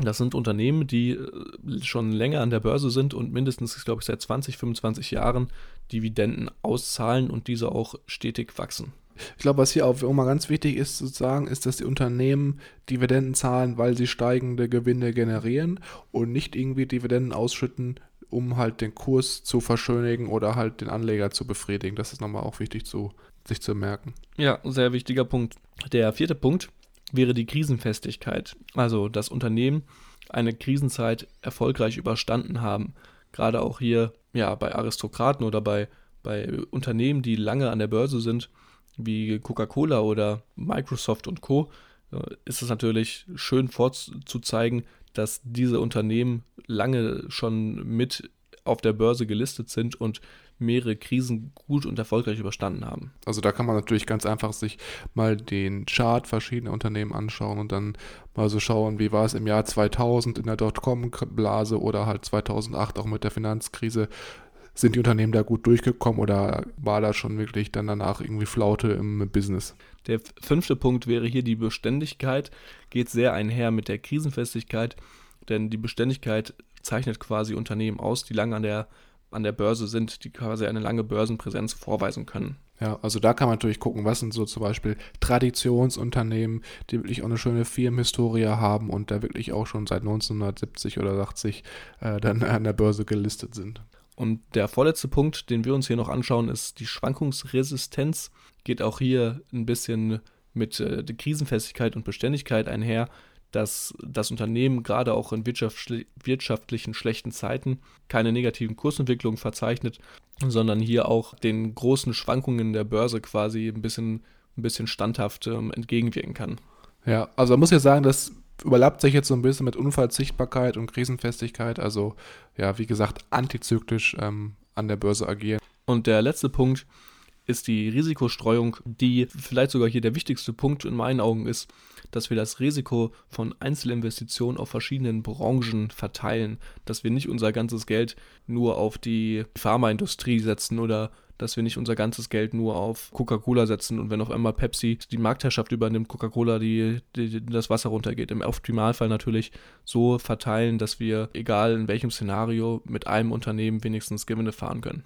S2: Das sind Unternehmen, die äh, schon länger an der Börse sind und mindestens, glaube ich, seit 20, 25 Jahren Dividenden auszahlen und diese auch stetig wachsen.
S1: Ich glaube, was hier auch immer ganz wichtig ist zu sagen, ist, dass die Unternehmen Dividenden zahlen, weil sie steigende Gewinne generieren und nicht irgendwie Dividenden ausschütten, um halt den Kurs zu verschönigen oder halt den Anleger zu befriedigen. Das ist nochmal auch wichtig zu, sich zu merken.
S2: Ja, sehr wichtiger Punkt. Der vierte Punkt wäre die Krisenfestigkeit. Also das Unternehmen eine Krisenzeit erfolgreich überstanden haben. Gerade auch hier ja, bei Aristokraten oder bei, bei Unternehmen, die lange an der Börse sind, wie Coca-Cola oder Microsoft und Co., äh, ist es natürlich schön vorzuzeigen, dass diese Unternehmen lange schon mit auf der Börse gelistet sind und mehrere Krisen gut und erfolgreich überstanden haben.
S1: Also da kann man natürlich ganz einfach sich mal den Chart verschiedener Unternehmen anschauen und dann mal so schauen, wie war es im Jahr 2000 in der Dotcom-Blase oder halt 2008 auch mit der Finanzkrise. Sind die Unternehmen da gut durchgekommen oder war da schon wirklich dann danach irgendwie Flaute im Business?
S2: Der fünfte Punkt wäre hier die Beständigkeit, geht sehr einher mit der Krisenfestigkeit, denn die Beständigkeit zeichnet quasi Unternehmen aus, die lange an der, an der Börse sind, die quasi eine lange Börsenpräsenz vorweisen können.
S1: Ja, also da kann man natürlich gucken, was sind so zum Beispiel Traditionsunternehmen, die wirklich auch eine schöne Firmenhistorie haben und da wirklich auch schon seit 1970 oder 80 äh, dann an der Börse gelistet sind.
S2: Und der vorletzte Punkt, den wir uns hier noch anschauen, ist die Schwankungsresistenz. Geht auch hier ein bisschen mit äh, der Krisenfestigkeit und Beständigkeit einher, dass das Unternehmen gerade auch in wirtschaftlichen schlechten Zeiten keine negativen Kursentwicklungen verzeichnet, sondern hier auch den großen Schwankungen der Börse quasi ein bisschen, ein bisschen standhaft ähm, entgegenwirken kann.
S1: Ja, also man muss ja sagen, dass überlappt sich jetzt so ein bisschen mit Unfallsichtbarkeit und Krisenfestigkeit. Also ja, wie gesagt, antizyklisch ähm, an der Börse agieren.
S2: Und der letzte Punkt ist die Risikostreuung, die vielleicht sogar hier der wichtigste Punkt in meinen Augen ist, dass wir das Risiko von Einzelinvestitionen auf verschiedenen Branchen verteilen, dass wir nicht unser ganzes Geld nur auf die Pharmaindustrie setzen oder dass wir nicht unser ganzes Geld nur auf Coca-Cola setzen und wenn auf einmal Pepsi die Marktherrschaft übernimmt, Coca-Cola die, die, das Wasser runtergeht. Im Optimalfall natürlich so verteilen, dass wir, egal in welchem Szenario, mit einem Unternehmen wenigstens Gewinne fahren können.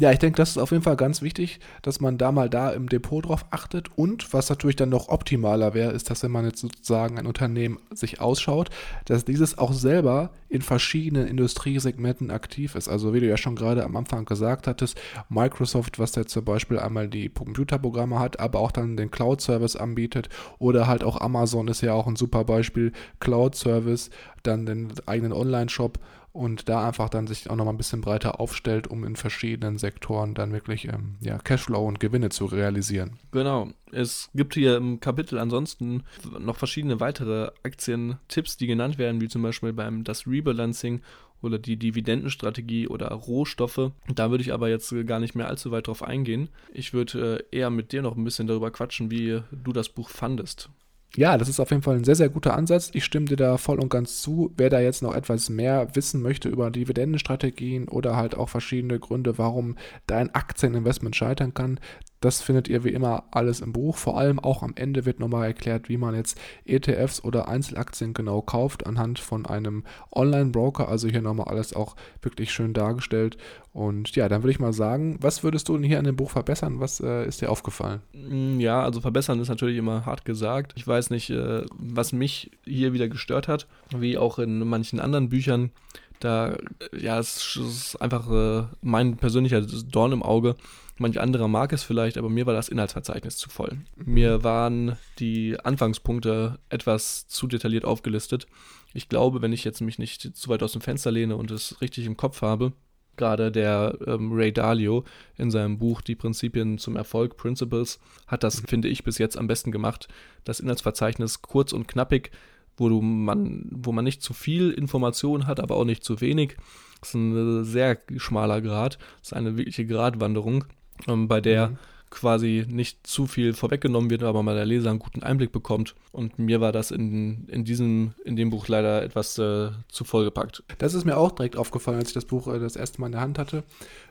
S1: Ja, ich denke, das ist auf jeden Fall ganz wichtig, dass man da mal da im Depot drauf achtet. Und was natürlich dann noch optimaler wäre, ist, dass wenn man jetzt sozusagen ein Unternehmen sich ausschaut, dass dieses auch selber in verschiedenen Industriesegmenten aktiv ist. Also wie du ja schon gerade am Anfang gesagt hattest, Microsoft, was jetzt zum Beispiel einmal die Computerprogramme hat, aber auch dann den Cloud-Service anbietet. Oder halt auch Amazon ist ja auch ein super Beispiel. Cloud-Service, dann den eigenen Online-Shop und da einfach dann sich auch nochmal ein bisschen breiter aufstellt, um in verschiedenen Sektoren dann wirklich ähm, ja, Cashflow und Gewinne zu realisieren.
S2: Genau. Es gibt hier im Kapitel ansonsten noch verschiedene weitere Aktientipps, die genannt werden, wie zum Beispiel beim das Rebalancing oder die Dividendenstrategie oder Rohstoffe. Da würde ich aber jetzt gar nicht mehr allzu weit drauf eingehen. Ich würde äh, eher mit dir noch ein bisschen darüber quatschen, wie du das Buch fandest.
S1: Ja, das ist auf jeden Fall ein sehr, sehr guter Ansatz. Ich stimme dir da voll und ganz zu. Wer da jetzt noch etwas mehr wissen möchte über Dividendenstrategien oder halt auch verschiedene Gründe, warum dein Aktieninvestment scheitern kann, das findet ihr wie immer alles im Buch. Vor allem auch am Ende wird nochmal erklärt, wie man jetzt ETFs oder Einzelaktien genau kauft anhand von einem Online-Broker. Also hier nochmal alles auch wirklich schön dargestellt. Und ja, dann würde ich mal sagen, was würdest du denn hier an dem Buch verbessern? Was äh, ist dir aufgefallen?
S2: Mm, ja, also verbessern ist natürlich immer hart gesagt. Ich weiß nicht, äh, was mich hier wieder gestört hat, wie auch in manchen anderen Büchern. Da, ja, es ist einfach äh, mein persönlicher Dorn im Auge Manch anderer mag es vielleicht, aber mir war das Inhaltsverzeichnis zu voll. Mir waren die Anfangspunkte etwas zu detailliert aufgelistet. Ich glaube, wenn ich jetzt mich nicht zu weit aus dem Fenster lehne und es richtig im Kopf habe, gerade der ähm, Ray Dalio in seinem Buch Die Prinzipien zum Erfolg, Principles, hat das, finde ich, bis jetzt am besten gemacht. Das Inhaltsverzeichnis kurz und knappig, wo, du man, wo man nicht zu viel Information hat, aber auch nicht zu wenig. Das ist ein sehr schmaler Grad. Das ist eine wirkliche Gratwanderung ähm, bei der mhm. quasi nicht zu viel vorweggenommen wird, aber mal der Leser einen guten Einblick bekommt. Und mir war das in, in diesem, in dem Buch leider etwas äh, zu vollgepackt.
S1: Das ist mir auch direkt aufgefallen, als ich das Buch äh, das erste Mal in der Hand hatte,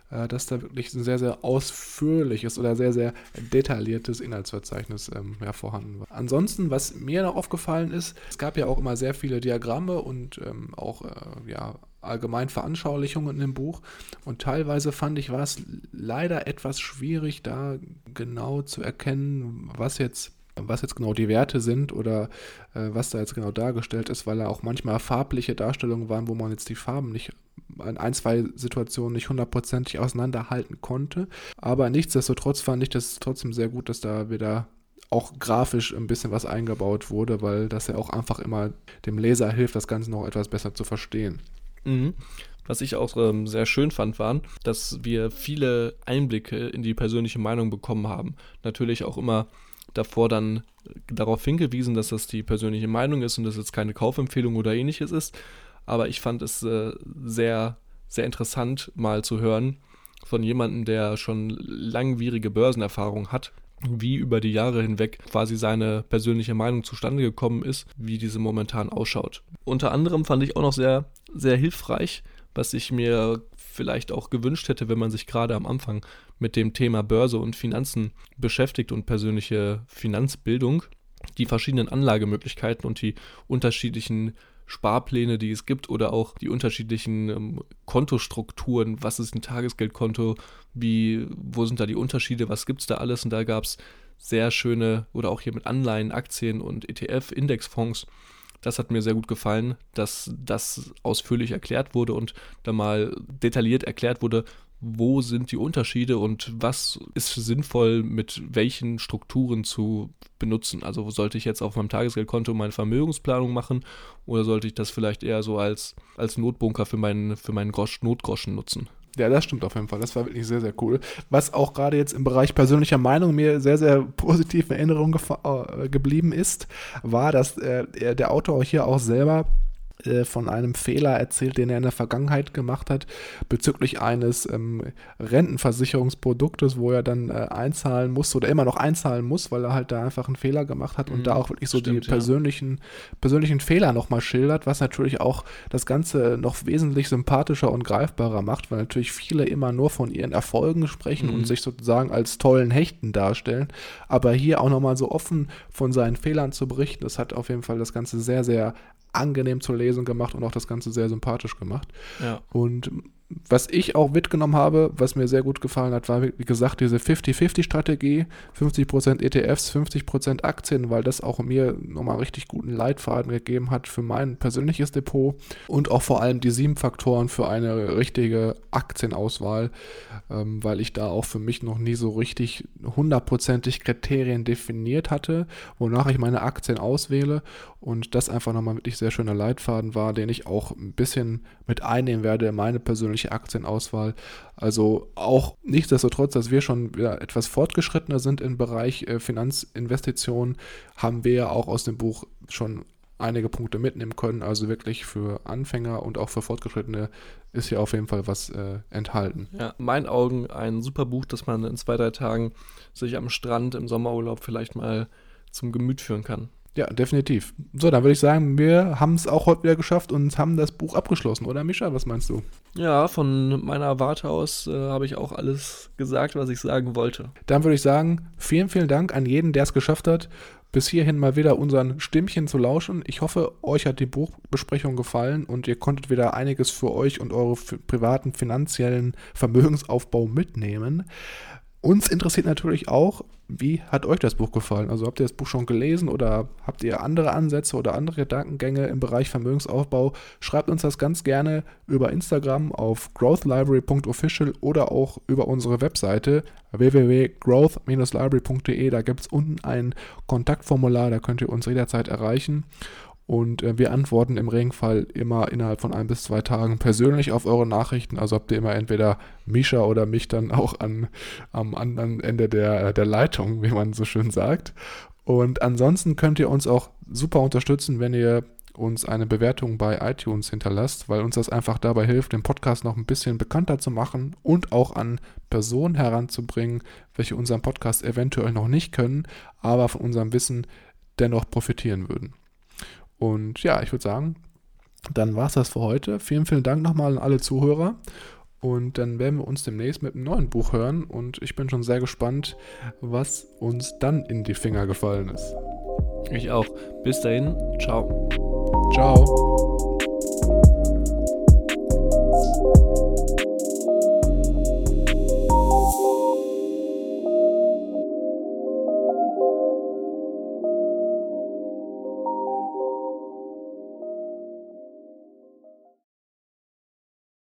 S1: äh, dass da wirklich ein sehr, sehr ausführliches oder sehr, sehr detailliertes Inhaltsverzeichnis ähm, ja, vorhanden war. Ansonsten, was mir noch aufgefallen ist, es gab ja auch immer sehr viele Diagramme und ähm, auch äh, ja, allgemein Veranschaulichungen in dem Buch. Und teilweise fand ich, war es leider etwas schwierig, da genau zu erkennen, was jetzt was jetzt genau die Werte sind oder äh, was da jetzt genau dargestellt ist, weil da auch manchmal farbliche Darstellungen waren, wo man jetzt die Farben nicht in ein, zwei Situationen nicht hundertprozentig auseinanderhalten konnte. Aber nichtsdestotrotz fand ich das trotzdem sehr gut, dass da wieder auch grafisch ein bisschen was eingebaut wurde, weil das ja auch einfach immer dem Leser hilft, das Ganze noch etwas besser zu verstehen.
S2: Mhm. Was ich auch ähm, sehr schön fand, waren, dass wir viele Einblicke in die persönliche Meinung bekommen haben. Natürlich auch immer davor dann darauf hingewiesen, dass das die persönliche Meinung ist und dass es keine Kaufempfehlung oder ähnliches ist. Aber ich fand es äh, sehr, sehr interessant mal zu hören von jemandem, der schon langwierige Börsenerfahrung hat wie über die Jahre hinweg quasi seine persönliche Meinung zustande gekommen ist, wie diese momentan ausschaut. Unter anderem fand ich auch noch sehr, sehr hilfreich, was ich mir vielleicht auch gewünscht hätte, wenn man sich gerade am Anfang mit dem Thema Börse und Finanzen beschäftigt und persönliche Finanzbildung, die verschiedenen Anlagemöglichkeiten und die unterschiedlichen Sparpläne, die es gibt oder auch die unterschiedlichen ähm, Kontostrukturen. Was ist ein Tagesgeldkonto? Wie, wo sind da die Unterschiede? Was gibt es da alles? Und da gab es sehr schöne oder auch hier mit Anleihen, Aktien und ETF, Indexfonds. Das hat mir sehr gut gefallen, dass das ausführlich erklärt wurde und da mal detailliert erklärt wurde, wo sind die Unterschiede und was ist sinnvoll mit welchen Strukturen zu benutzen. Also sollte ich jetzt auf meinem Tagesgeldkonto meine Vermögensplanung machen oder sollte ich das vielleicht eher so als, als Notbunker für meinen, für meinen Grosch, Notgroschen nutzen?
S1: Ja, das stimmt auf jeden Fall. Das war wirklich sehr, sehr cool. Was auch gerade jetzt im Bereich persönlicher Meinung mir sehr, sehr positiv in Erinnerung äh, geblieben ist, war, dass äh, der Autor hier auch selber von einem Fehler erzählt, den er in der Vergangenheit gemacht hat, bezüglich eines ähm, Rentenversicherungsproduktes, wo er dann äh, einzahlen muss oder immer noch einzahlen muss, weil er halt da einfach einen Fehler gemacht hat mhm. und da auch wirklich so Stimmt, die persönlichen, ja. persönlichen Fehler nochmal schildert, was natürlich auch das Ganze noch wesentlich sympathischer und greifbarer macht, weil natürlich viele immer nur von ihren Erfolgen sprechen mhm. und sich sozusagen als tollen Hechten darstellen. Aber hier auch nochmal so offen von seinen Fehlern zu berichten, das hat auf jeden Fall das Ganze sehr, sehr angenehm zur Lesung gemacht und auch das Ganze sehr sympathisch gemacht. Ja. Und was ich auch mitgenommen habe, was mir sehr gut gefallen hat, war, wie gesagt, diese 50-50-Strategie. 50%, ETFs, 50% Aktien, weil das auch mir nochmal richtig guten Leitfaden gegeben hat für mein persönliches Depot. Und auch vor allem die sieben Faktoren für eine richtige Aktienauswahl, ähm, weil ich da auch für mich noch nie so richtig hundertprozentig Kriterien definiert hatte, wonach ich meine Aktien auswähle. Und das einfach nochmal wirklich sehr schöner Leitfaden war, den ich auch ein bisschen mit einnehmen werde in meine persönliche Aktienauswahl. Also auch nichtsdestotrotz, dass wir schon ja, etwas fortgeschrittener sind im Bereich äh, Finanzinvestitionen, haben wir ja auch aus dem Buch schon einige Punkte mitnehmen können. Also wirklich für Anfänger und auch für Fortgeschrittene ist hier auf jeden Fall was äh, enthalten.
S2: Ja, in meinen Augen ein super Buch, das man in zwei, drei Tagen sich am Strand im Sommerurlaub vielleicht mal zum Gemüt führen kann.
S1: Ja, definitiv. So, dann würde ich sagen, wir haben es auch heute wieder geschafft und haben das Buch abgeschlossen, oder Mischa? Was meinst du?
S2: Ja, von meiner Warte aus äh, habe ich auch alles gesagt, was ich sagen wollte.
S1: Dann würde ich sagen, vielen, vielen Dank an jeden, der es geschafft hat, bis hierhin mal wieder unseren Stimmchen zu lauschen. Ich hoffe, euch hat die Buchbesprechung gefallen und ihr konntet wieder einiges für euch und eure privaten finanziellen Vermögensaufbau mitnehmen. Uns interessiert natürlich auch, wie hat euch das Buch gefallen? Also habt ihr das Buch schon gelesen oder habt ihr andere Ansätze oder andere Gedankengänge im Bereich Vermögensaufbau? Schreibt uns das ganz gerne über Instagram auf growthlibrary.official oder auch über unsere Webseite www.growth-library.de. Da gibt es unten ein Kontaktformular, da könnt ihr uns jederzeit erreichen. Und äh, wir antworten im Regenfall immer innerhalb von ein bis zwei Tagen persönlich auf eure Nachrichten. Also habt ihr immer entweder Misha oder mich dann auch an, am anderen Ende der, der Leitung, wie man so schön sagt. Und ansonsten könnt ihr uns auch super unterstützen, wenn ihr uns eine Bewertung bei iTunes hinterlasst, weil uns das einfach dabei hilft, den Podcast noch ein bisschen bekannter zu machen und auch an Personen heranzubringen, welche unseren Podcast eventuell noch nicht können, aber von unserem Wissen dennoch profitieren würden. Und ja, ich würde sagen, dann war es das für heute. Vielen, vielen Dank nochmal an alle Zuhörer. Und dann werden wir uns demnächst mit einem neuen Buch hören. Und ich bin schon sehr gespannt, was uns dann in die Finger gefallen ist.
S2: Ich auch. Bis dahin. Ciao.
S1: Ciao.